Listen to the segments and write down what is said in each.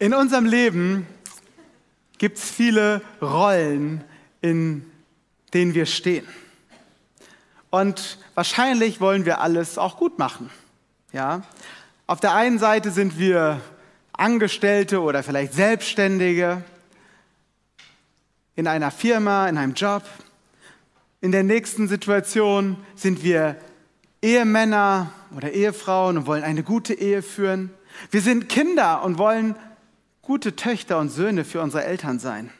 In unserem Leben gibt es viele Rollen, in denen wir stehen. Und wahrscheinlich wollen wir alles auch gut machen. Ja? Auf der einen Seite sind wir Angestellte oder vielleicht Selbstständige in einer Firma, in einem Job. In der nächsten Situation sind wir Ehemänner oder Ehefrauen und wollen eine gute Ehe führen. Wir sind Kinder und wollen gute Töchter und Söhne für unsere Eltern sein.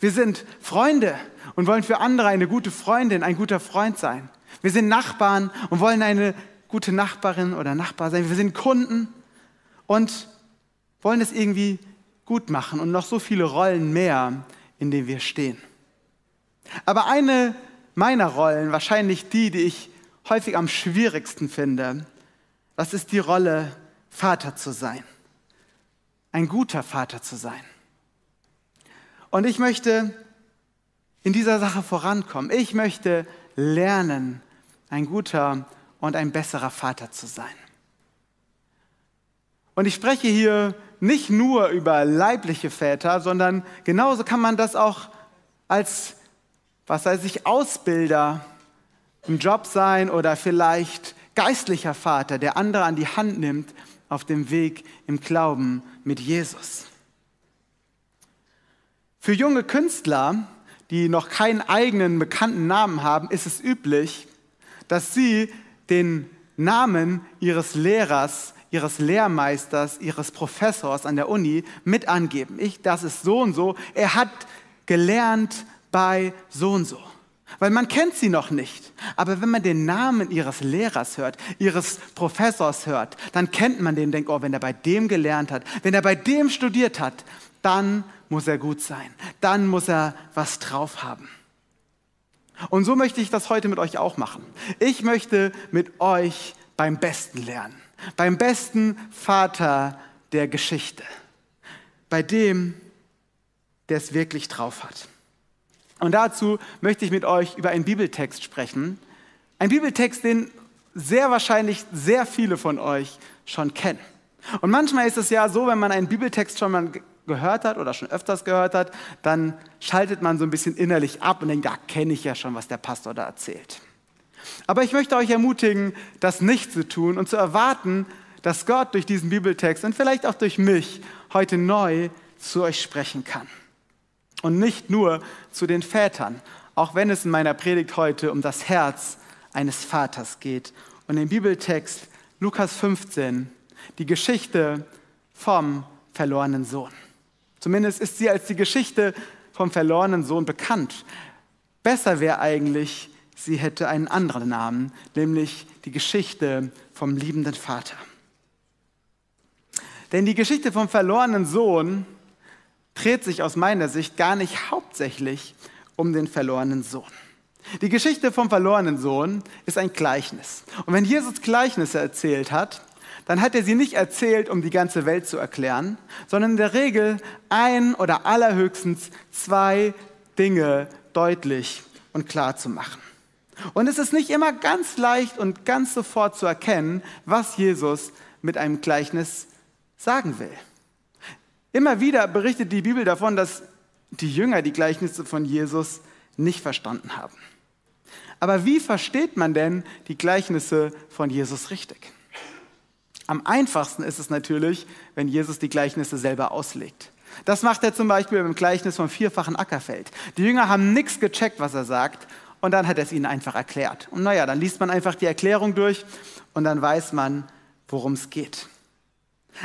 Wir sind Freunde und wollen für andere eine gute Freundin, ein guter Freund sein. Wir sind Nachbarn und wollen eine gute Nachbarin oder Nachbar sein. Wir sind Kunden und wollen es irgendwie gut machen und noch so viele Rollen mehr, in denen wir stehen. Aber eine meiner Rollen, wahrscheinlich die, die ich häufig am schwierigsten finde, das ist die Rolle, Vater zu sein ein guter Vater zu sein. Und ich möchte in dieser Sache vorankommen. Ich möchte lernen, ein guter und ein besserer Vater zu sein. Und ich spreche hier nicht nur über leibliche Väter, sondern genauso kann man das auch als, was weiß ich, Ausbilder im Job sein oder vielleicht geistlicher Vater, der andere an die Hand nimmt auf dem Weg im Glauben mit Jesus. Für junge Künstler, die noch keinen eigenen bekannten Namen haben, ist es üblich, dass sie den Namen ihres Lehrers, ihres Lehrmeisters, ihres Professors an der Uni mit angeben. Ich, das ist so und so. Er hat gelernt bei so und so weil man kennt sie noch nicht. Aber wenn man den Namen ihres Lehrers hört, ihres Professors hört, dann kennt man den, denkt, oh, wenn er bei dem gelernt hat, wenn er bei dem studiert hat, dann muss er gut sein. Dann muss er was drauf haben. Und so möchte ich das heute mit euch auch machen. Ich möchte mit euch beim Besten lernen. Beim besten Vater der Geschichte. Bei dem, der es wirklich drauf hat. Und dazu möchte ich mit euch über einen Bibeltext sprechen. Ein Bibeltext, den sehr wahrscheinlich sehr viele von euch schon kennen. Und manchmal ist es ja so, wenn man einen Bibeltext schon mal gehört hat oder schon öfters gehört hat, dann schaltet man so ein bisschen innerlich ab und denkt, da kenne ich ja schon, was der Pastor da erzählt. Aber ich möchte euch ermutigen, das nicht zu tun und zu erwarten, dass Gott durch diesen Bibeltext und vielleicht auch durch mich heute neu zu euch sprechen kann und nicht nur zu den Vätern, auch wenn es in meiner Predigt heute um das Herz eines Vaters geht. Und im Bibeltext Lukas 15 die Geschichte vom verlorenen Sohn. Zumindest ist sie als die Geschichte vom verlorenen Sohn bekannt. Besser wäre eigentlich, sie hätte einen anderen Namen, nämlich die Geschichte vom liebenden Vater. Denn die Geschichte vom verlorenen Sohn dreht sich aus meiner Sicht gar nicht hauptsächlich um den verlorenen Sohn. Die Geschichte vom verlorenen Sohn ist ein Gleichnis. Und wenn Jesus Gleichnisse erzählt hat, dann hat er sie nicht erzählt, um die ganze Welt zu erklären, sondern in der Regel ein oder allerhöchstens zwei Dinge deutlich und klar zu machen. Und es ist nicht immer ganz leicht und ganz sofort zu erkennen, was Jesus mit einem Gleichnis sagen will. Immer wieder berichtet die Bibel davon, dass die Jünger die Gleichnisse von Jesus nicht verstanden haben. Aber wie versteht man denn die Gleichnisse von Jesus richtig? Am einfachsten ist es natürlich, wenn Jesus die Gleichnisse selber auslegt. Das macht er zum Beispiel beim Gleichnis vom vierfachen Ackerfeld. Die Jünger haben nichts gecheckt, was er sagt, und dann hat er es ihnen einfach erklärt. Und naja, dann liest man einfach die Erklärung durch und dann weiß man, worum es geht.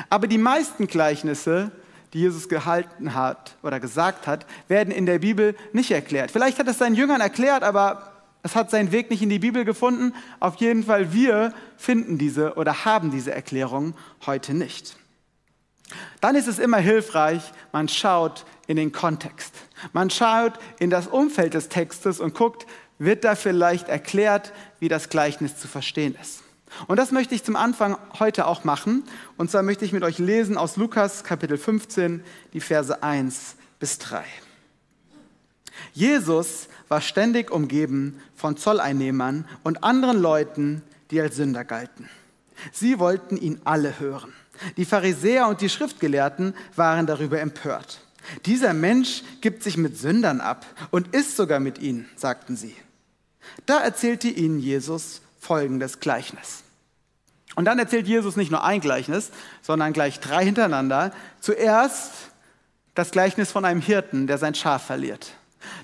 Aber die meisten Gleichnisse die Jesus gehalten hat oder gesagt hat, werden in der Bibel nicht erklärt. Vielleicht hat es seinen Jüngern erklärt, aber es hat seinen Weg nicht in die Bibel gefunden. Auf jeden Fall, wir finden diese oder haben diese Erklärung heute nicht. Dann ist es immer hilfreich, man schaut in den Kontext. Man schaut in das Umfeld des Textes und guckt, wird da vielleicht erklärt, wie das Gleichnis zu verstehen ist. Und das möchte ich zum Anfang heute auch machen. Und zwar möchte ich mit euch lesen aus Lukas Kapitel 15, die Verse 1 bis 3. Jesus war ständig umgeben von Zolleinnehmern und anderen Leuten, die als Sünder galten. Sie wollten ihn alle hören. Die Pharisäer und die Schriftgelehrten waren darüber empört. Dieser Mensch gibt sich mit Sündern ab und isst sogar mit ihnen, sagten sie. Da erzählte ihnen Jesus folgendes Gleichnis. Und dann erzählt Jesus nicht nur ein Gleichnis, sondern gleich drei hintereinander. Zuerst das Gleichnis von einem Hirten, der sein Schaf verliert.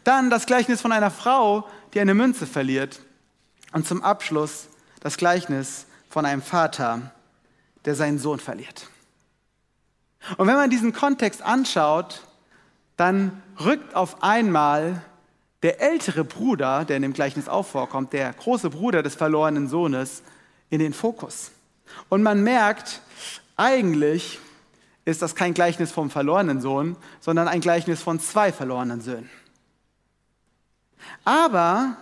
Dann das Gleichnis von einer Frau, die eine Münze verliert. Und zum Abschluss das Gleichnis von einem Vater, der seinen Sohn verliert. Und wenn man diesen Kontext anschaut, dann rückt auf einmal der ältere Bruder, der in dem Gleichnis auch vorkommt, der große Bruder des verlorenen Sohnes, in den Fokus. Und man merkt, eigentlich ist das kein Gleichnis vom verlorenen Sohn, sondern ein Gleichnis von zwei verlorenen Söhnen. Aber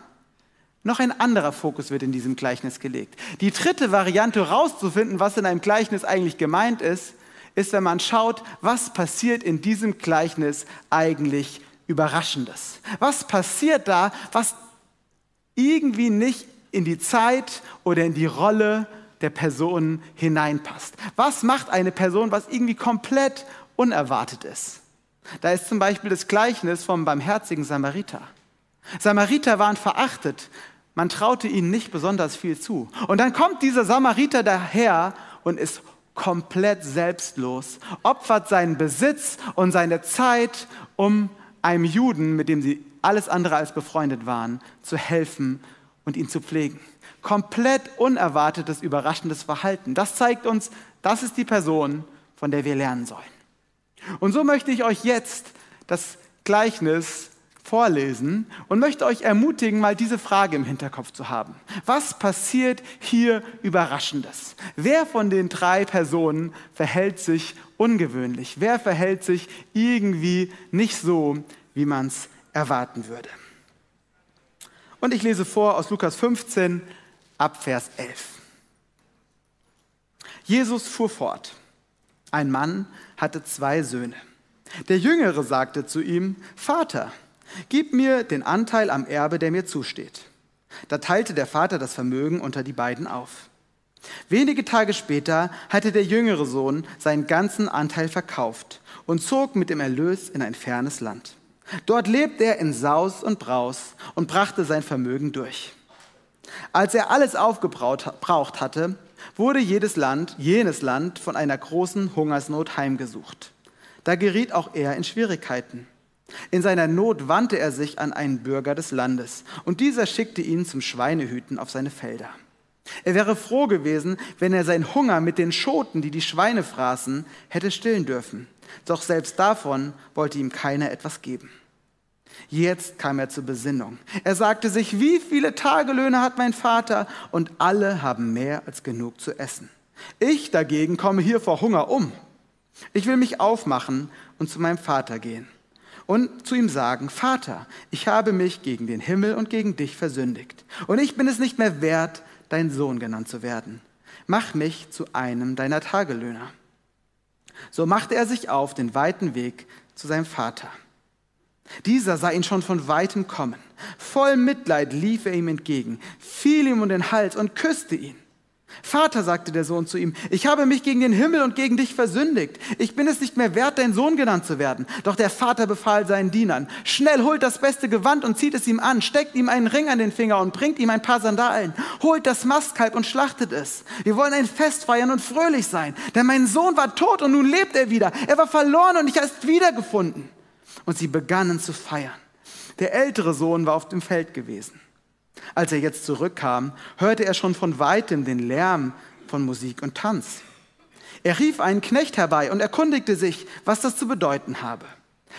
noch ein anderer Fokus wird in diesem Gleichnis gelegt. Die dritte Variante herauszufinden, was in einem Gleichnis eigentlich gemeint ist, ist, wenn man schaut, was passiert in diesem Gleichnis eigentlich Überraschendes. Was passiert da, was irgendwie nicht in die Zeit oder in die Rolle der Person hineinpasst. Was macht eine Person, was irgendwie komplett unerwartet ist? Da ist zum Beispiel das Gleichnis vom barmherzigen Samariter. Samariter waren verachtet. Man traute ihnen nicht besonders viel zu. Und dann kommt dieser Samariter daher und ist komplett selbstlos, opfert seinen Besitz und seine Zeit, um einem Juden, mit dem sie alles andere als befreundet waren, zu helfen und ihn zu pflegen. Komplett unerwartetes, überraschendes Verhalten. Das zeigt uns, das ist die Person, von der wir lernen sollen. Und so möchte ich euch jetzt das Gleichnis vorlesen und möchte euch ermutigen, mal diese Frage im Hinterkopf zu haben. Was passiert hier Überraschendes? Wer von den drei Personen verhält sich ungewöhnlich? Wer verhält sich irgendwie nicht so, wie man es erwarten würde? Und ich lese vor aus Lukas 15 ab Vers 11. Jesus fuhr fort. Ein Mann hatte zwei Söhne. Der Jüngere sagte zu ihm, Vater, Gib mir den Anteil am Erbe, der mir zusteht. Da teilte der Vater das Vermögen unter die beiden auf. Wenige Tage später hatte der jüngere Sohn seinen ganzen Anteil verkauft und zog mit dem Erlös in ein fernes Land. Dort lebte er in Saus und Braus und brachte sein Vermögen durch. Als er alles aufgebraucht hatte, wurde jedes Land, jenes Land von einer großen Hungersnot heimgesucht. Da geriet auch er in Schwierigkeiten. In seiner Not wandte er sich an einen Bürger des Landes, und dieser schickte ihn zum Schweinehüten auf seine Felder. Er wäre froh gewesen, wenn er seinen Hunger mit den Schoten, die die Schweine fraßen, hätte stillen dürfen. Doch selbst davon wollte ihm keiner etwas geben. Jetzt kam er zur Besinnung. Er sagte sich, wie viele Tagelöhne hat mein Vater und alle haben mehr als genug zu essen. Ich dagegen komme hier vor Hunger um. Ich will mich aufmachen und zu meinem Vater gehen und zu ihm sagen, Vater, ich habe mich gegen den Himmel und gegen dich versündigt. Und ich bin es nicht mehr wert, dein Sohn genannt zu werden. Mach mich zu einem deiner Tagelöhner. So machte er sich auf den weiten Weg zu seinem Vater. Dieser sah ihn schon von weitem kommen. Voll Mitleid lief er ihm entgegen, fiel ihm um den Hals und küsste ihn. Vater, sagte der Sohn zu ihm, ich habe mich gegen den Himmel und gegen dich versündigt. Ich bin es nicht mehr wert, dein Sohn genannt zu werden. Doch der Vater befahl seinen Dienern, schnell holt das beste Gewand und zieht es ihm an, steckt ihm einen Ring an den Finger und bringt ihm ein paar Sandalen. Holt das Mastkalb und schlachtet es. Wir wollen ein Fest feiern und fröhlich sein. Denn mein Sohn war tot und nun lebt er wieder. Er war verloren und ich es wiedergefunden. Und sie begannen zu feiern. Der ältere Sohn war auf dem Feld gewesen. Als er jetzt zurückkam, hörte er schon von weitem den Lärm von Musik und Tanz. Er rief einen Knecht herbei und erkundigte sich, was das zu bedeuten habe.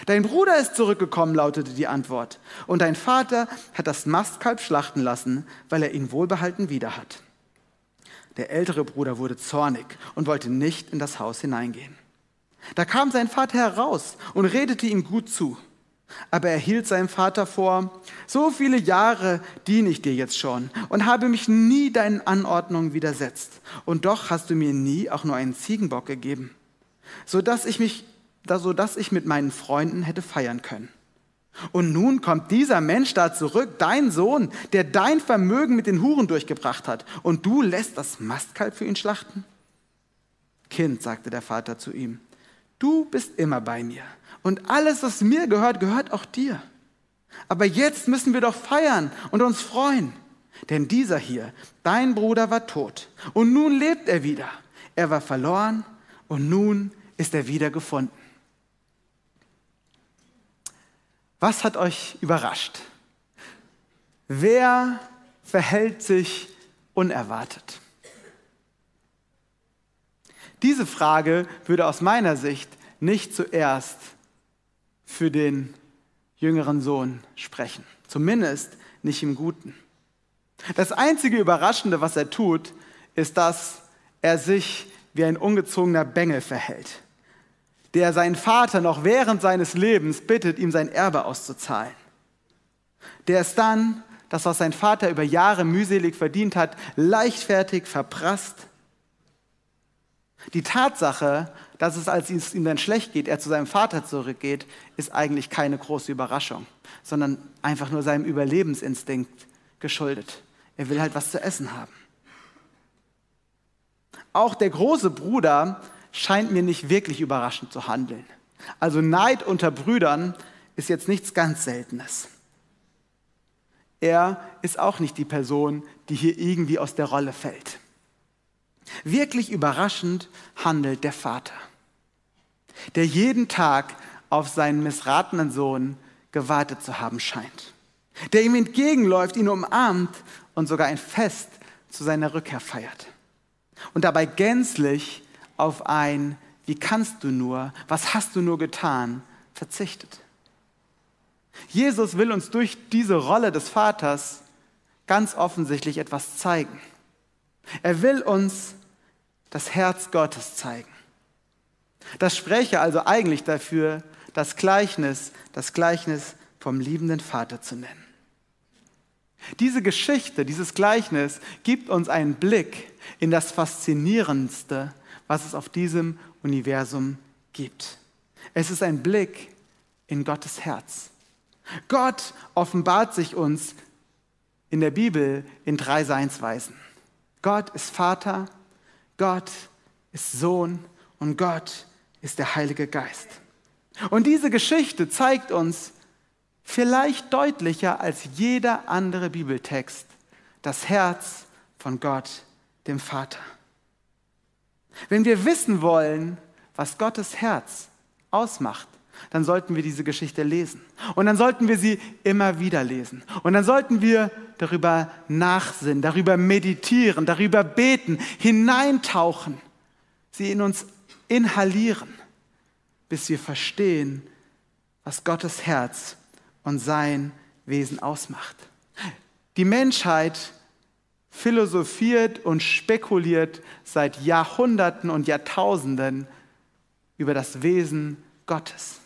Dein Bruder ist zurückgekommen, lautete die Antwort, und dein Vater hat das Mastkalb schlachten lassen, weil er ihn wohlbehalten wieder hat. Der ältere Bruder wurde zornig und wollte nicht in das Haus hineingehen. Da kam sein Vater heraus und redete ihm gut zu. Aber er hielt seinem Vater vor, so viele Jahre diene ich dir jetzt schon und habe mich nie deinen Anordnungen widersetzt. Und doch hast du mir nie auch nur einen Ziegenbock gegeben, sodass ich, mich, sodass ich mit meinen Freunden hätte feiern können. Und nun kommt dieser Mensch da zurück, dein Sohn, der dein Vermögen mit den Huren durchgebracht hat, und du lässt das Mastkalb für ihn schlachten? Kind, sagte der Vater zu ihm, du bist immer bei mir und alles, was mir gehört, gehört auch dir. Aber jetzt müssen wir doch feiern und uns freuen. Denn dieser hier, dein Bruder, war tot und nun lebt er wieder. Er war verloren und nun ist er wieder gefunden. Was hat euch überrascht? Wer verhält sich unerwartet? Diese Frage würde aus meiner Sicht nicht zuerst für den jüngeren Sohn sprechen, zumindest nicht im Guten. Das einzige Überraschende, was er tut, ist, dass er sich wie ein ungezogener Bengel verhält, der seinen Vater noch während seines Lebens bittet, ihm sein Erbe auszuzahlen. Der ist dann, das, was sein Vater über Jahre mühselig verdient hat, leichtfertig verprasst. Die Tatsache, dass es, als es ihm dann schlecht geht, er zu seinem Vater zurückgeht, ist eigentlich keine große Überraschung, sondern einfach nur seinem Überlebensinstinkt geschuldet. Er will halt was zu essen haben. Auch der große Bruder scheint mir nicht wirklich überraschend zu handeln. Also Neid unter Brüdern ist jetzt nichts ganz Seltenes. Er ist auch nicht die Person, die hier irgendwie aus der Rolle fällt. Wirklich überraschend handelt der Vater, der jeden Tag auf seinen missratenen Sohn gewartet zu haben scheint, der ihm entgegenläuft, ihn umarmt und sogar ein Fest zu seiner Rückkehr feiert. Und dabei gänzlich auf ein, wie kannst du nur, was hast du nur getan, verzichtet. Jesus will uns durch diese Rolle des Vaters ganz offensichtlich etwas zeigen. Er will uns das Herz Gottes zeigen. Das spreche also eigentlich dafür, das Gleichnis, das Gleichnis vom liebenden Vater zu nennen. Diese Geschichte, dieses Gleichnis gibt uns einen Blick in das Faszinierendste, was es auf diesem Universum gibt. Es ist ein Blick in Gottes Herz. Gott offenbart sich uns in der Bibel in drei Seinsweisen. Gott ist Vater, Gott ist Sohn und Gott ist der Heilige Geist. Und diese Geschichte zeigt uns, vielleicht deutlicher als jeder andere Bibeltext, das Herz von Gott, dem Vater. Wenn wir wissen wollen, was Gottes Herz ausmacht, dann sollten wir diese Geschichte lesen. Und dann sollten wir sie immer wieder lesen. Und dann sollten wir darüber nachsinnen, darüber meditieren, darüber beten, hineintauchen, sie in uns inhalieren, bis wir verstehen, was Gottes Herz und sein Wesen ausmacht. Die Menschheit philosophiert und spekuliert seit Jahrhunderten und Jahrtausenden über das Wesen Gottes.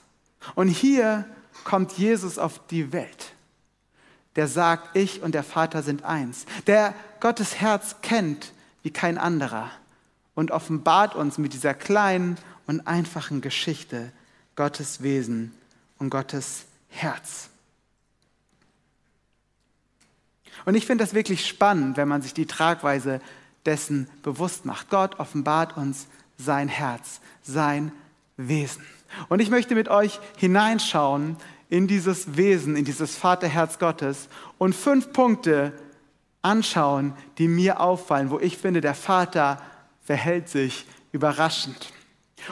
Und hier kommt Jesus auf die Welt, der sagt, ich und der Vater sind eins, der Gottes Herz kennt wie kein anderer und offenbart uns mit dieser kleinen und einfachen Geschichte Gottes Wesen und Gottes Herz. Und ich finde das wirklich spannend, wenn man sich die Tragweise dessen bewusst macht. Gott offenbart uns sein Herz, sein Wesen. Und ich möchte mit euch hineinschauen in dieses Wesen, in dieses Vaterherz Gottes und fünf Punkte anschauen, die mir auffallen, wo ich finde, der Vater verhält sich überraschend.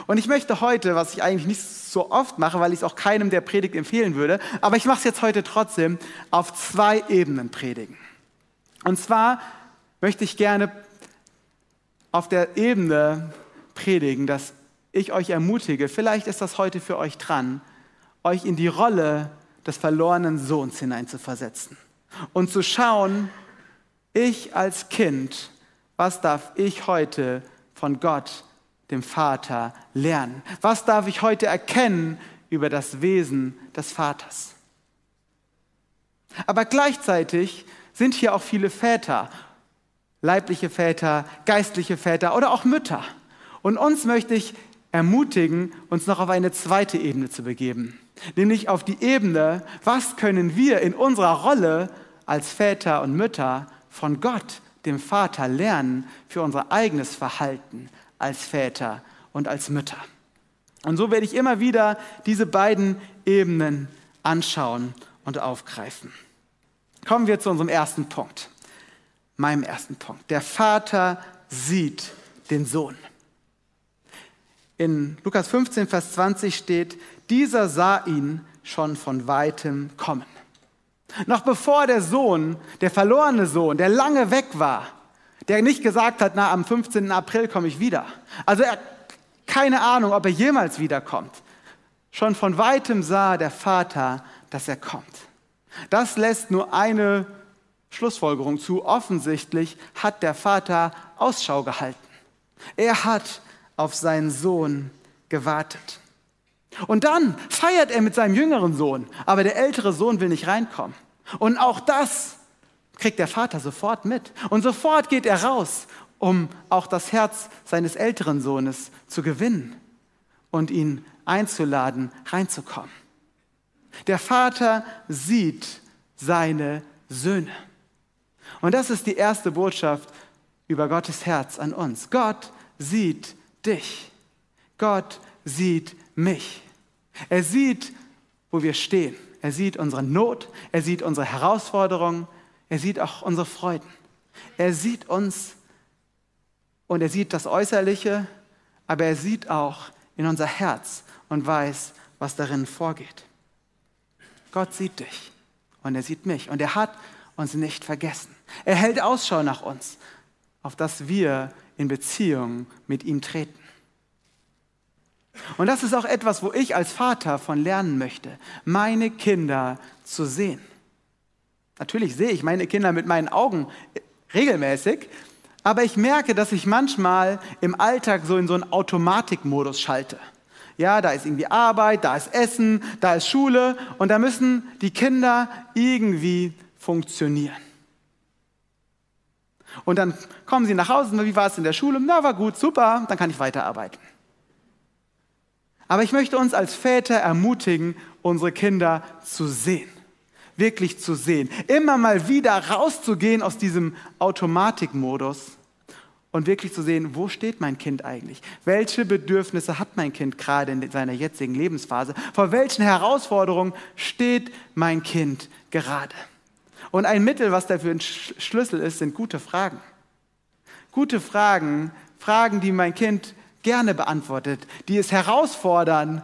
Und ich möchte heute, was ich eigentlich nicht so oft mache, weil ich es auch keinem der Predigt empfehlen würde, aber ich mache es jetzt heute trotzdem, auf zwei Ebenen predigen. Und zwar möchte ich gerne auf der Ebene predigen, dass ich euch ermutige, vielleicht ist das heute für euch dran, euch in die Rolle des verlorenen Sohns hineinzuversetzen und zu schauen, ich als Kind, was darf ich heute von Gott dem Vater lernen? Was darf ich heute erkennen über das Wesen des Vaters? Aber gleichzeitig sind hier auch viele Väter, leibliche Väter, geistliche Väter oder auch Mütter. Und uns möchte ich ermutigen, uns noch auf eine zweite Ebene zu begeben, nämlich auf die Ebene, was können wir in unserer Rolle als Väter und Mütter von Gott, dem Vater, lernen für unser eigenes Verhalten als Väter und als Mütter. Und so werde ich immer wieder diese beiden Ebenen anschauen und aufgreifen. Kommen wir zu unserem ersten Punkt, meinem ersten Punkt. Der Vater sieht den Sohn. In Lukas 15, Vers 20 steht, dieser sah ihn schon von weitem kommen. Noch bevor der Sohn, der verlorene Sohn, der lange weg war, der nicht gesagt hat, na, am 15. April komme ich wieder. Also er, keine Ahnung, ob er jemals wiederkommt. Schon von weitem sah der Vater, dass er kommt. Das lässt nur eine Schlussfolgerung zu. Offensichtlich hat der Vater Ausschau gehalten. Er hat auf seinen Sohn gewartet. Und dann feiert er mit seinem jüngeren Sohn, aber der ältere Sohn will nicht reinkommen. Und auch das kriegt der Vater sofort mit. Und sofort geht er raus, um auch das Herz seines älteren Sohnes zu gewinnen und ihn einzuladen, reinzukommen. Der Vater sieht seine Söhne. Und das ist die erste Botschaft über Gottes Herz an uns. Gott sieht dich. Gott sieht mich. Er sieht, wo wir stehen. Er sieht unsere Not, er sieht unsere Herausforderungen, er sieht auch unsere Freuden. Er sieht uns und er sieht das Äußerliche, aber er sieht auch in unser Herz und weiß, was darin vorgeht. Gott sieht dich und er sieht mich und er hat uns nicht vergessen. Er hält Ausschau nach uns, auf dass wir in Beziehung mit ihm treten. Und das ist auch etwas, wo ich als Vater von lernen möchte, meine Kinder zu sehen. Natürlich sehe ich meine Kinder mit meinen Augen regelmäßig, aber ich merke, dass ich manchmal im Alltag so in so einen Automatikmodus schalte. Ja, da ist irgendwie Arbeit, da ist Essen, da ist Schule und da müssen die Kinder irgendwie funktionieren. Und dann kommen sie nach Hause, wie war es in der Schule? Na, war gut, super, dann kann ich weiterarbeiten. Aber ich möchte uns als Väter ermutigen, unsere Kinder zu sehen. Wirklich zu sehen. Immer mal wieder rauszugehen aus diesem Automatikmodus und wirklich zu sehen, wo steht mein Kind eigentlich? Welche Bedürfnisse hat mein Kind gerade in seiner jetzigen Lebensphase? Vor welchen Herausforderungen steht mein Kind gerade? Und ein Mittel, was dafür ein Schlüssel ist, sind gute Fragen. Gute Fragen, Fragen, die mein Kind gerne beantwortet, die es herausfordern,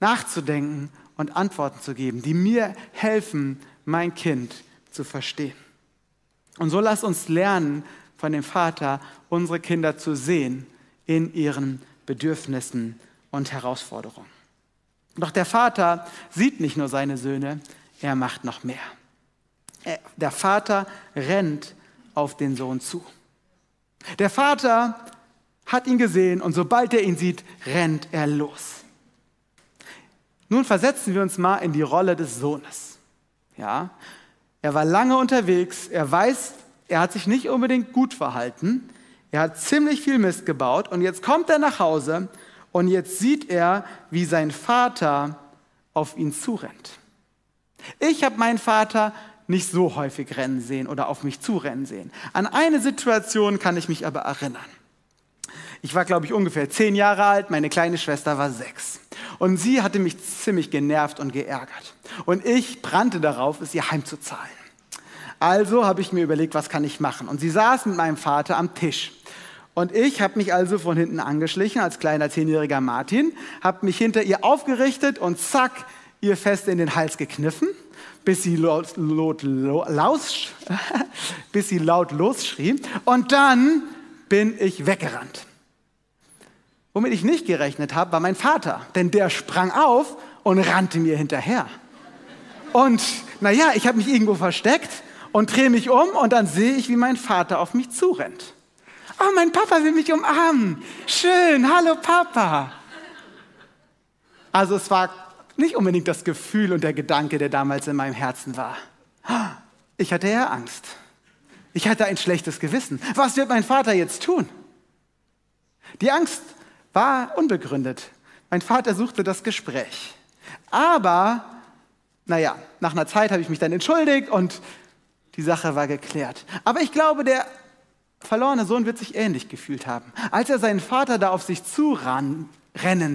nachzudenken und Antworten zu geben, die mir helfen, mein Kind zu verstehen. Und so lasst uns lernen von dem Vater, unsere Kinder zu sehen in ihren Bedürfnissen und Herausforderungen. Doch der Vater sieht nicht nur seine Söhne, er macht noch mehr. Der Vater rennt auf den Sohn zu. Der Vater hat ihn gesehen und sobald er ihn sieht, rennt er los. Nun versetzen wir uns mal in die Rolle des Sohnes. Ja, er war lange unterwegs, er weiß, er hat sich nicht unbedingt gut verhalten, er hat ziemlich viel Mist gebaut und jetzt kommt er nach Hause und jetzt sieht er, wie sein Vater auf ihn zurennt. Ich habe meinen Vater nicht so häufig rennen sehen oder auf mich zurennen sehen. An eine Situation kann ich mich aber erinnern. Ich war, glaube ich, ungefähr zehn Jahre alt, meine kleine Schwester war sechs. Und sie hatte mich ziemlich genervt und geärgert. Und ich brannte darauf, es ihr heimzuzahlen. Also habe ich mir überlegt, was kann ich machen? Und sie saß mit meinem Vater am Tisch. Und ich habe mich also von hinten angeschlichen als kleiner zehnjähriger Martin, habe mich hinter ihr aufgerichtet und zack, ihr fest in den Hals gekniffen, bis sie laut, laut, laut, bis sie laut losschrie. Und dann bin ich weggerannt. Womit ich nicht gerechnet habe, war mein Vater, denn der sprang auf und rannte mir hinterher. Und naja, ich habe mich irgendwo versteckt und drehe mich um und dann sehe ich, wie mein Vater auf mich zurennt. Oh, mein Papa will mich umarmen. Schön, hallo Papa. Also es war nicht unbedingt das Gefühl und der Gedanke, der damals in meinem Herzen war. Ich hatte ja Angst. Ich hatte ein schlechtes Gewissen. Was wird mein Vater jetzt tun? Die Angst war unbegründet. Mein Vater suchte das Gespräch. Aber, naja, nach einer Zeit habe ich mich dann entschuldigt und die Sache war geklärt. Aber ich glaube, der verlorene Sohn wird sich ähnlich gefühlt haben. Als er seinen Vater da auf sich zurennen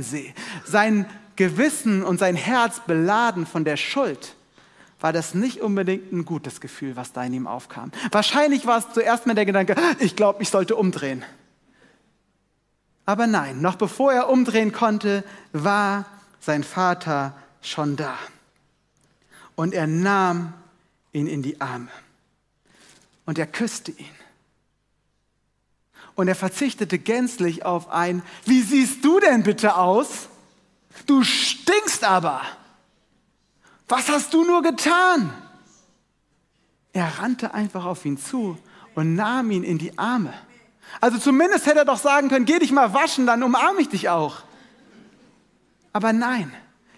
seh, sein Gewissen und sein Herz beladen von der Schuld, war das nicht unbedingt ein gutes Gefühl, was da in ihm aufkam. Wahrscheinlich war es zuerst mal der Gedanke, ich glaube, ich sollte umdrehen. Aber nein, noch bevor er umdrehen konnte, war sein Vater schon da. Und er nahm ihn in die Arme. Und er küsste ihn. Und er verzichtete gänzlich auf ein, wie siehst du denn bitte aus? Du stinkst aber. Was hast du nur getan? Er rannte einfach auf ihn zu und nahm ihn in die Arme. Also zumindest hätte er doch sagen können, geh dich mal waschen, dann umarme ich dich auch. Aber nein,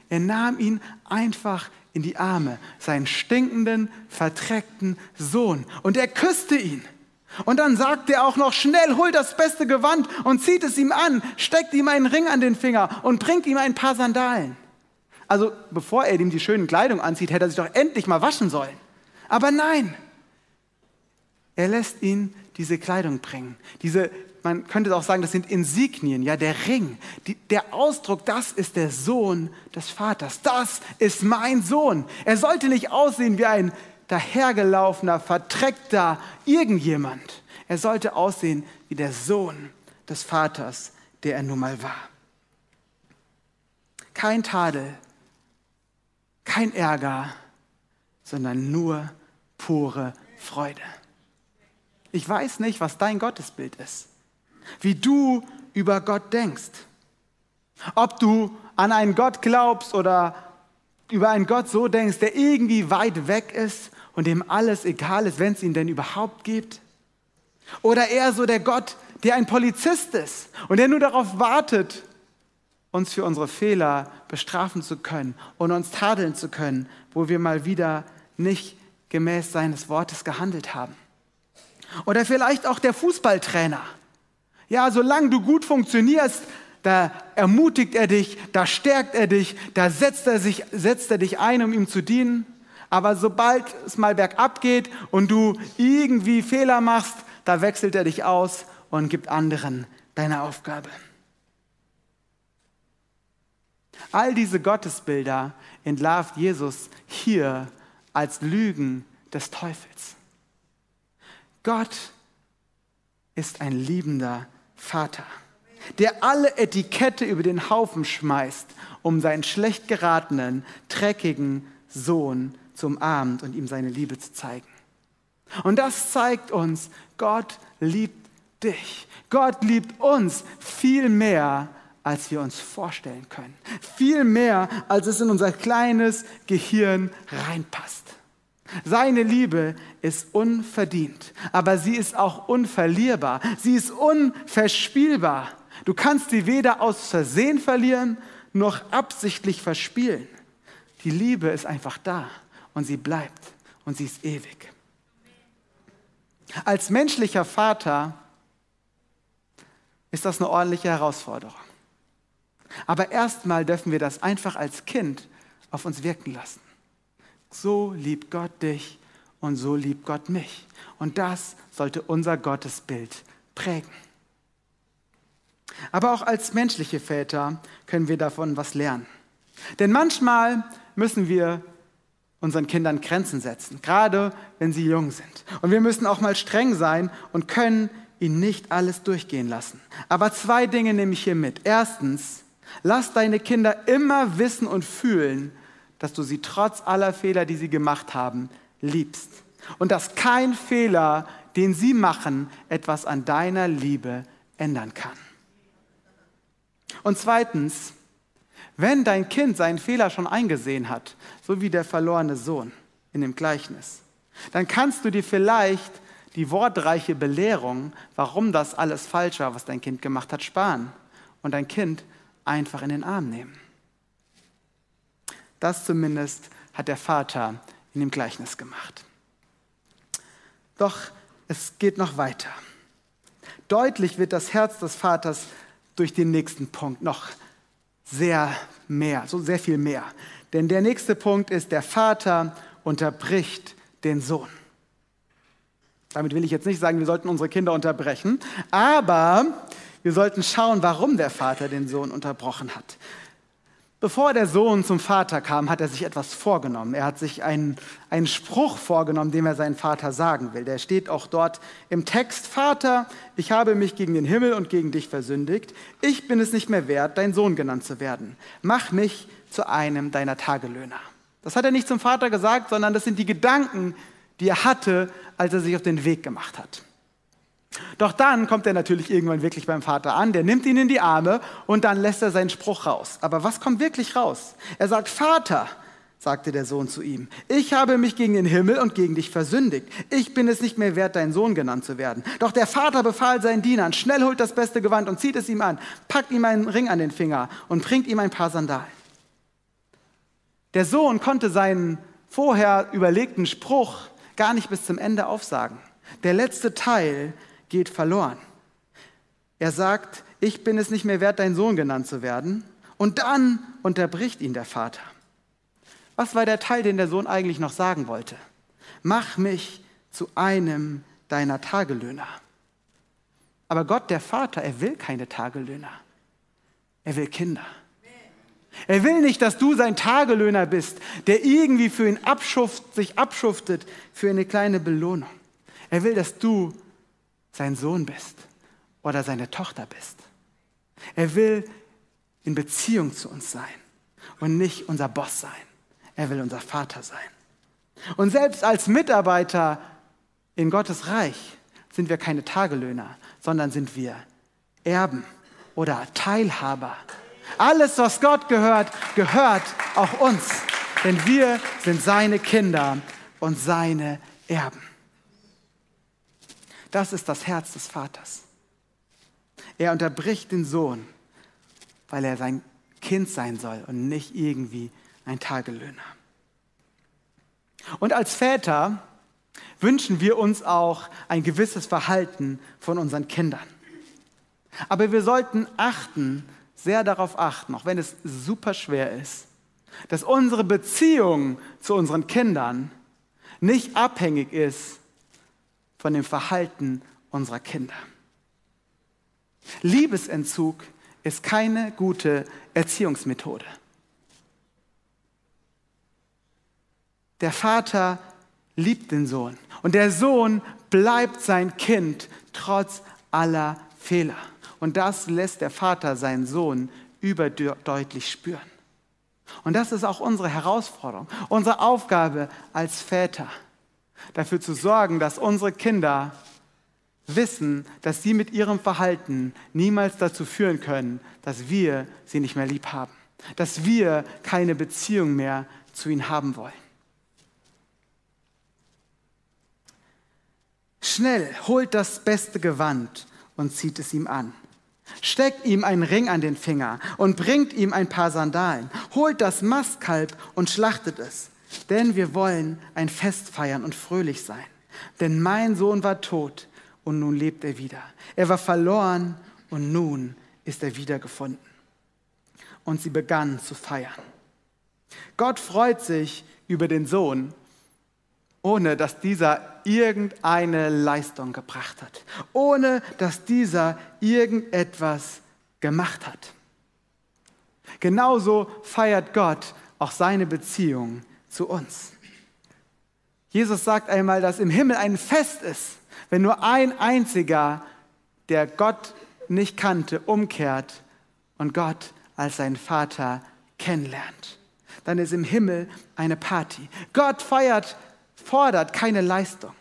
er nahm ihn einfach in die Arme, seinen stinkenden, verdreckten Sohn. Und er küsste ihn. Und dann sagt er auch noch, schnell, hol das beste Gewand und zieht es ihm an, steckt ihm einen Ring an den Finger und bringt ihm ein paar Sandalen. Also bevor er ihm die schönen Kleidung anzieht, hätte er sich doch endlich mal waschen sollen. Aber nein, er lässt ihn diese Kleidung bringen. Diese, man könnte auch sagen, das sind Insignien, ja, der Ring. Die, der Ausdruck, das ist der Sohn des Vaters. Das ist mein Sohn. Er sollte nicht aussehen wie ein dahergelaufener, verdreckter irgendjemand. Er sollte aussehen wie der Sohn des Vaters, der er nun mal war. Kein Tadel, kein Ärger, sondern nur pure Freude. Ich weiß nicht, was dein Gottesbild ist, wie du über Gott denkst. Ob du an einen Gott glaubst oder über einen Gott so denkst, der irgendwie weit weg ist und dem alles egal ist, wenn es ihn denn überhaupt gibt. Oder eher so der Gott, der ein Polizist ist und der nur darauf wartet, uns für unsere Fehler bestrafen zu können und uns tadeln zu können, wo wir mal wieder nicht gemäß seines Wortes gehandelt haben. Oder vielleicht auch der Fußballtrainer. Ja, solange du gut funktionierst, da ermutigt er dich, da stärkt er dich, da setzt er, sich, setzt er dich ein, um ihm zu dienen. Aber sobald es mal bergab geht und du irgendwie Fehler machst, da wechselt er dich aus und gibt anderen deine Aufgabe. All diese Gottesbilder entlarvt Jesus hier als Lügen des Teufels. Gott ist ein liebender Vater, der alle Etikette über den Haufen schmeißt, um seinen schlecht geratenen, dreckigen Sohn zu umarmen und ihm seine Liebe zu zeigen. Und das zeigt uns, Gott liebt dich. Gott liebt uns viel mehr, als wir uns vorstellen können. Viel mehr, als es in unser kleines Gehirn reinpasst. Seine Liebe ist unverdient, aber sie ist auch unverlierbar. Sie ist unverspielbar. Du kannst sie weder aus Versehen verlieren, noch absichtlich verspielen. Die Liebe ist einfach da und sie bleibt und sie ist ewig. Als menschlicher Vater ist das eine ordentliche Herausforderung. Aber erstmal dürfen wir das einfach als Kind auf uns wirken lassen. So liebt Gott dich und so liebt Gott mich. Und das sollte unser Gottesbild prägen. Aber auch als menschliche Väter können wir davon was lernen. Denn manchmal müssen wir unseren Kindern Grenzen setzen, gerade wenn sie jung sind. Und wir müssen auch mal streng sein und können ihnen nicht alles durchgehen lassen. Aber zwei Dinge nehme ich hier mit. Erstens, lass deine Kinder immer wissen und fühlen, dass du sie trotz aller Fehler, die sie gemacht haben, liebst. Und dass kein Fehler, den sie machen, etwas an deiner Liebe ändern kann. Und zweitens, wenn dein Kind seinen Fehler schon eingesehen hat, so wie der verlorene Sohn in dem Gleichnis, dann kannst du dir vielleicht die wortreiche Belehrung, warum das alles falsch war, was dein Kind gemacht hat, sparen und dein Kind einfach in den Arm nehmen. Das zumindest hat der Vater in dem Gleichnis gemacht. Doch es geht noch weiter. Deutlich wird das Herz des Vaters durch den nächsten Punkt noch sehr mehr, so sehr viel mehr. Denn der nächste Punkt ist, der Vater unterbricht den Sohn. Damit will ich jetzt nicht sagen, wir sollten unsere Kinder unterbrechen, aber wir sollten schauen, warum der Vater den Sohn unterbrochen hat. Bevor der Sohn zum Vater kam, hat er sich etwas vorgenommen. Er hat sich einen, einen Spruch vorgenommen, den er seinen Vater sagen will. Der steht auch dort im Text, Vater, ich habe mich gegen den Himmel und gegen dich versündigt. Ich bin es nicht mehr wert, dein Sohn genannt zu werden. Mach mich zu einem deiner Tagelöhner. Das hat er nicht zum Vater gesagt, sondern das sind die Gedanken, die er hatte, als er sich auf den Weg gemacht hat. Doch dann kommt er natürlich irgendwann wirklich beim Vater an, der nimmt ihn in die Arme und dann lässt er seinen Spruch raus. Aber was kommt wirklich raus? Er sagt, Vater, sagte der Sohn zu ihm, ich habe mich gegen den Himmel und gegen dich versündigt. Ich bin es nicht mehr wert, dein Sohn genannt zu werden. Doch der Vater befahl seinen Dienern, schnell holt das beste Gewand und zieht es ihm an, packt ihm einen Ring an den Finger und bringt ihm ein paar Sandalen. Der Sohn konnte seinen vorher überlegten Spruch gar nicht bis zum Ende aufsagen. Der letzte Teil geht verloren. Er sagt, ich bin es nicht mehr wert, dein Sohn genannt zu werden. Und dann unterbricht ihn der Vater. Was war der Teil, den der Sohn eigentlich noch sagen wollte? Mach mich zu einem deiner Tagelöhner. Aber Gott, der Vater, er will keine Tagelöhner. Er will Kinder. Er will nicht, dass du sein Tagelöhner bist, der irgendwie für ihn abschuft, sich abschuftet für eine kleine Belohnung. Er will, dass du sein Sohn bist oder seine Tochter bist. Er will in Beziehung zu uns sein und nicht unser Boss sein. Er will unser Vater sein. Und selbst als Mitarbeiter in Gottes Reich sind wir keine Tagelöhner, sondern sind wir Erben oder Teilhaber. Alles, was Gott gehört, gehört auch uns, denn wir sind seine Kinder und seine Erben. Das ist das Herz des Vaters. Er unterbricht den Sohn, weil er sein Kind sein soll und nicht irgendwie ein Tagelöhner. Und als Väter wünschen wir uns auch ein gewisses Verhalten von unseren Kindern. Aber wir sollten achten, sehr darauf achten, auch wenn es super schwer ist, dass unsere Beziehung zu unseren Kindern nicht abhängig ist von dem Verhalten unserer Kinder. Liebesentzug ist keine gute Erziehungsmethode. Der Vater liebt den Sohn und der Sohn bleibt sein Kind trotz aller Fehler. Und das lässt der Vater seinen Sohn überdeutlich spüren. Und das ist auch unsere Herausforderung, unsere Aufgabe als Väter dafür zu sorgen, dass unsere Kinder wissen, dass sie mit ihrem Verhalten niemals dazu führen können, dass wir sie nicht mehr lieb haben, dass wir keine Beziehung mehr zu ihnen haben wollen. Schnell holt das beste Gewand und zieht es ihm an. Steckt ihm einen Ring an den Finger und bringt ihm ein paar Sandalen. Holt das Mastkalb und schlachtet es. Denn wir wollen ein Fest feiern und fröhlich sein. Denn mein Sohn war tot und nun lebt er wieder. Er war verloren und nun ist er wiedergefunden. Und sie begannen zu feiern. Gott freut sich über den Sohn, ohne dass dieser irgendeine Leistung gebracht hat, ohne dass dieser irgendetwas gemacht hat. Genauso feiert Gott auch seine Beziehung zu uns. Jesus sagt einmal, dass im Himmel ein Fest ist, wenn nur ein einziger, der Gott nicht kannte, umkehrt und Gott als seinen Vater kennenlernt. Dann ist im Himmel eine Party. Gott feiert, fordert keine Leistung.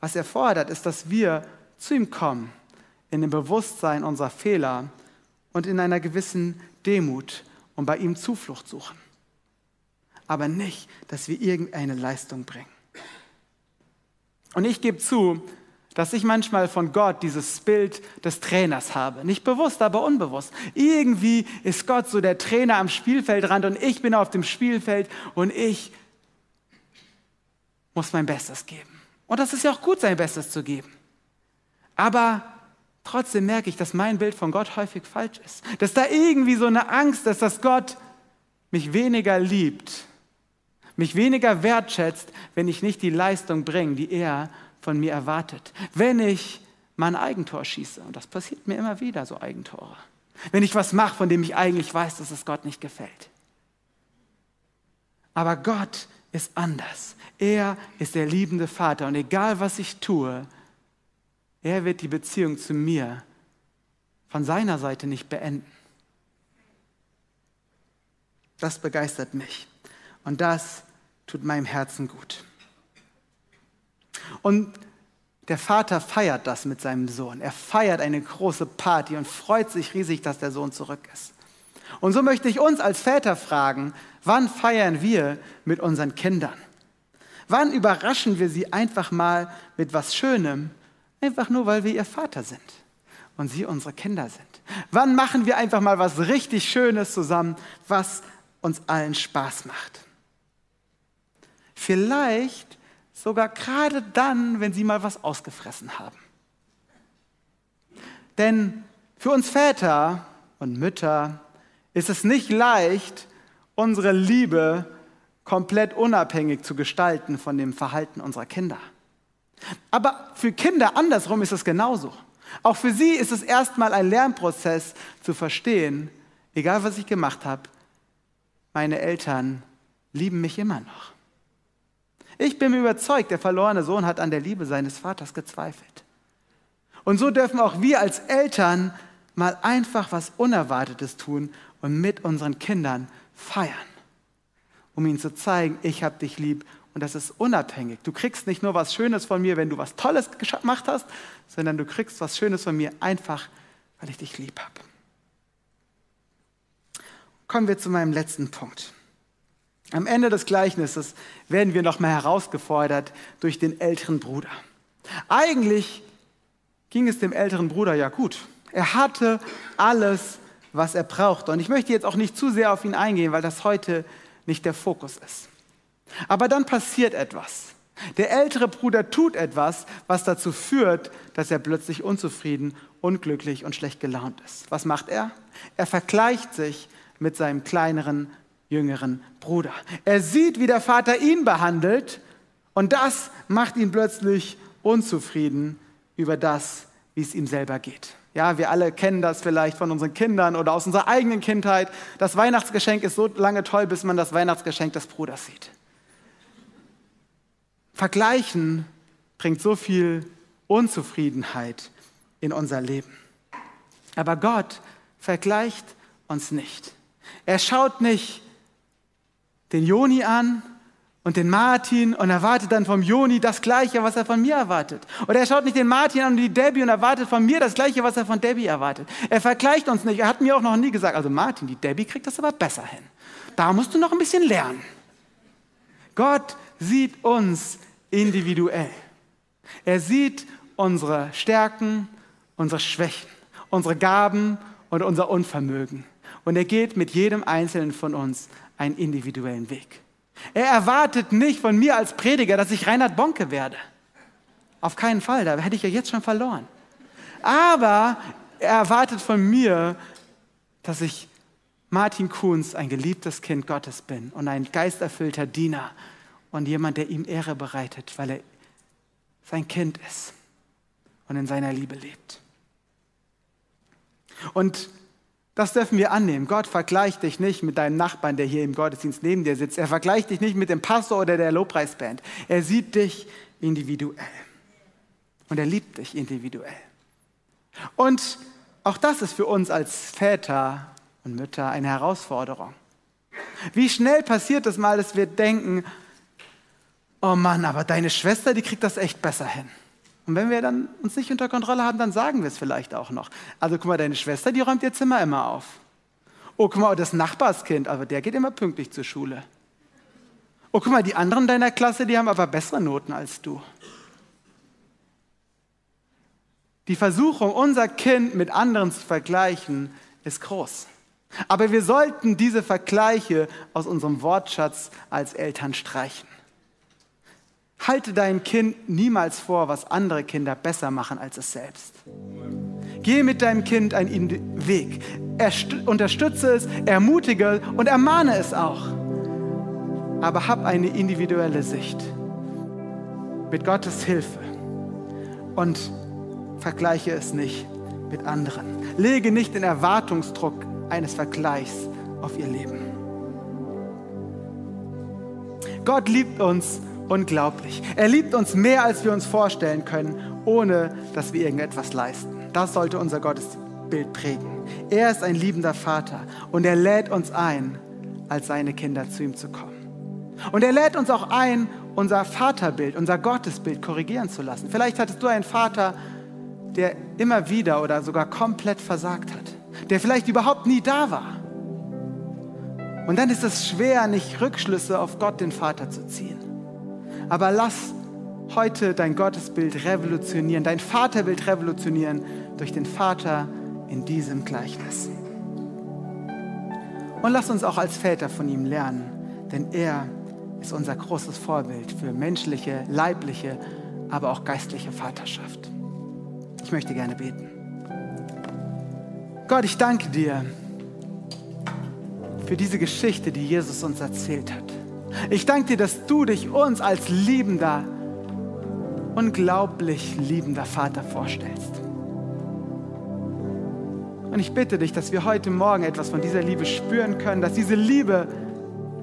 Was er fordert, ist, dass wir zu ihm kommen, in dem Bewusstsein unserer Fehler und in einer gewissen Demut und bei ihm Zuflucht suchen aber nicht, dass wir irgendeine Leistung bringen. Und ich gebe zu, dass ich manchmal von Gott dieses Bild des Trainers habe. Nicht bewusst, aber unbewusst. Irgendwie ist Gott so der Trainer am Spielfeldrand und ich bin auf dem Spielfeld und ich muss mein Bestes geben. Und das ist ja auch gut, sein Bestes zu geben. Aber trotzdem merke ich, dass mein Bild von Gott häufig falsch ist. Dass da irgendwie so eine Angst ist, dass Gott mich weniger liebt mich weniger wertschätzt, wenn ich nicht die Leistung bringe, die er von mir erwartet. Wenn ich mein Eigentor schieße, und das passiert mir immer wieder, so Eigentore. Wenn ich was mache, von dem ich eigentlich weiß, dass es Gott nicht gefällt. Aber Gott ist anders. Er ist der liebende Vater und egal was ich tue, er wird die Beziehung zu mir von seiner Seite nicht beenden. Das begeistert mich und das tut meinem Herzen gut. Und der Vater feiert das mit seinem Sohn. Er feiert eine große Party und freut sich riesig, dass der Sohn zurück ist. Und so möchte ich uns als Väter fragen, wann feiern wir mit unseren Kindern? Wann überraschen wir sie einfach mal mit was Schönem, einfach nur weil wir ihr Vater sind und sie unsere Kinder sind? Wann machen wir einfach mal was richtig Schönes zusammen, was uns allen Spaß macht? Vielleicht sogar gerade dann, wenn sie mal was ausgefressen haben. Denn für uns Väter und Mütter ist es nicht leicht, unsere Liebe komplett unabhängig zu gestalten von dem Verhalten unserer Kinder. Aber für Kinder andersrum ist es genauso. Auch für sie ist es erstmal ein Lernprozess zu verstehen, egal was ich gemacht habe, meine Eltern lieben mich immer noch. Ich bin mir überzeugt, der verlorene Sohn hat an der Liebe seines Vaters gezweifelt. Und so dürfen auch wir als Eltern mal einfach was Unerwartetes tun und mit unseren Kindern feiern, um ihnen zu zeigen, ich habe dich lieb und das ist unabhängig. Du kriegst nicht nur was Schönes von mir, wenn du was Tolles gemacht hast, sondern du kriegst was Schönes von mir einfach, weil ich dich lieb habe. Kommen wir zu meinem letzten Punkt. Am Ende des Gleichnisses werden wir nochmal herausgefordert durch den älteren Bruder. Eigentlich ging es dem älteren Bruder ja gut. Er hatte alles, was er brauchte. Und ich möchte jetzt auch nicht zu sehr auf ihn eingehen, weil das heute nicht der Fokus ist. Aber dann passiert etwas. Der ältere Bruder tut etwas, was dazu führt, dass er plötzlich unzufrieden, unglücklich und schlecht gelaunt ist. Was macht er? Er vergleicht sich mit seinem kleineren jüngeren Bruder. Er sieht, wie der Vater ihn behandelt und das macht ihn plötzlich unzufrieden über das, wie es ihm selber geht. Ja, wir alle kennen das vielleicht von unseren Kindern oder aus unserer eigenen Kindheit. Das Weihnachtsgeschenk ist so lange toll, bis man das Weihnachtsgeschenk des Bruders sieht. Vergleichen bringt so viel Unzufriedenheit in unser Leben. Aber Gott vergleicht uns nicht. Er schaut nicht den Joni an und den Martin und erwartet dann vom Joni das Gleiche, was er von mir erwartet. Oder er schaut nicht den Martin an und die Debbie und erwartet von mir das Gleiche, was er von Debbie erwartet. Er vergleicht uns nicht. Er hat mir auch noch nie gesagt, also Martin, die Debbie kriegt das aber besser hin. Da musst du noch ein bisschen lernen. Gott sieht uns individuell. Er sieht unsere Stärken, unsere Schwächen, unsere Gaben und unser Unvermögen. Und er geht mit jedem Einzelnen von uns einen individuellen Weg. Er erwartet nicht von mir als Prediger, dass ich Reinhard Bonke werde. Auf keinen Fall, da hätte ich ja jetzt schon verloren. Aber er erwartet von mir, dass ich Martin Kunz, ein geliebtes Kind Gottes bin und ein geisterfüllter Diener und jemand, der ihm Ehre bereitet, weil er sein Kind ist und in seiner Liebe lebt. Und das dürfen wir annehmen. Gott vergleicht dich nicht mit deinem Nachbarn, der hier im Gottesdienst neben dir sitzt. Er vergleicht dich nicht mit dem Pastor oder der Lobpreisband. Er sieht dich individuell. Und er liebt dich individuell. Und auch das ist für uns als Väter und Mütter eine Herausforderung. Wie schnell passiert es mal, dass wir denken, oh Mann, aber deine Schwester, die kriegt das echt besser hin. Und wenn wir dann uns nicht unter Kontrolle haben, dann sagen wir es vielleicht auch noch. Also guck mal, deine Schwester, die räumt ihr Zimmer immer auf. Oh, guck mal, das Nachbarskind, aber der geht immer pünktlich zur Schule. Oh, guck mal, die anderen deiner Klasse, die haben aber bessere Noten als du. Die Versuchung, unser Kind mit anderen zu vergleichen, ist groß. Aber wir sollten diese Vergleiche aus unserem Wortschatz als Eltern streichen. Halte dein Kind niemals vor, was andere Kinder besser machen als es selbst. Gehe mit deinem Kind einen Weg. unterstütze es, ermutige und ermahne es auch. Aber hab eine individuelle Sicht. Mit Gottes Hilfe und vergleiche es nicht mit anderen. Lege nicht den Erwartungsdruck eines Vergleichs auf ihr Leben. Gott liebt uns unglaublich. Er liebt uns mehr, als wir uns vorstellen können, ohne dass wir irgendetwas leisten. Das sollte unser Gottesbild prägen. Er ist ein liebender Vater und er lädt uns ein, als seine Kinder zu ihm zu kommen. Und er lädt uns auch ein, unser Vaterbild, unser Gottesbild korrigieren zu lassen. Vielleicht hattest du einen Vater, der immer wieder oder sogar komplett versagt hat, der vielleicht überhaupt nie da war. Und dann ist es schwer, nicht Rückschlüsse auf Gott, den Vater, zu ziehen. Aber lass heute dein Gottesbild revolutionieren, dein Vaterbild revolutionieren durch den Vater in diesem Gleichnis. Und lass uns auch als Väter von ihm lernen, denn er ist unser großes Vorbild für menschliche, leibliche, aber auch geistliche Vaterschaft. Ich möchte gerne beten. Gott, ich danke dir für diese Geschichte, die Jesus uns erzählt hat. Ich danke dir, dass du dich uns als liebender, unglaublich liebender Vater vorstellst. Und ich bitte dich, dass wir heute Morgen etwas von dieser Liebe spüren können, dass diese Liebe,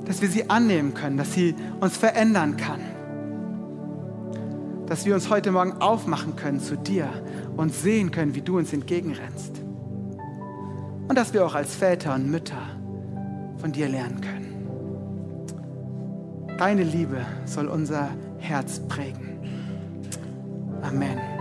dass wir sie annehmen können, dass sie uns verändern kann. Dass wir uns heute Morgen aufmachen können zu dir und sehen können, wie du uns entgegenrennst. Und dass wir auch als Väter und Mütter von dir lernen können. Deine Liebe soll unser Herz prägen. Amen.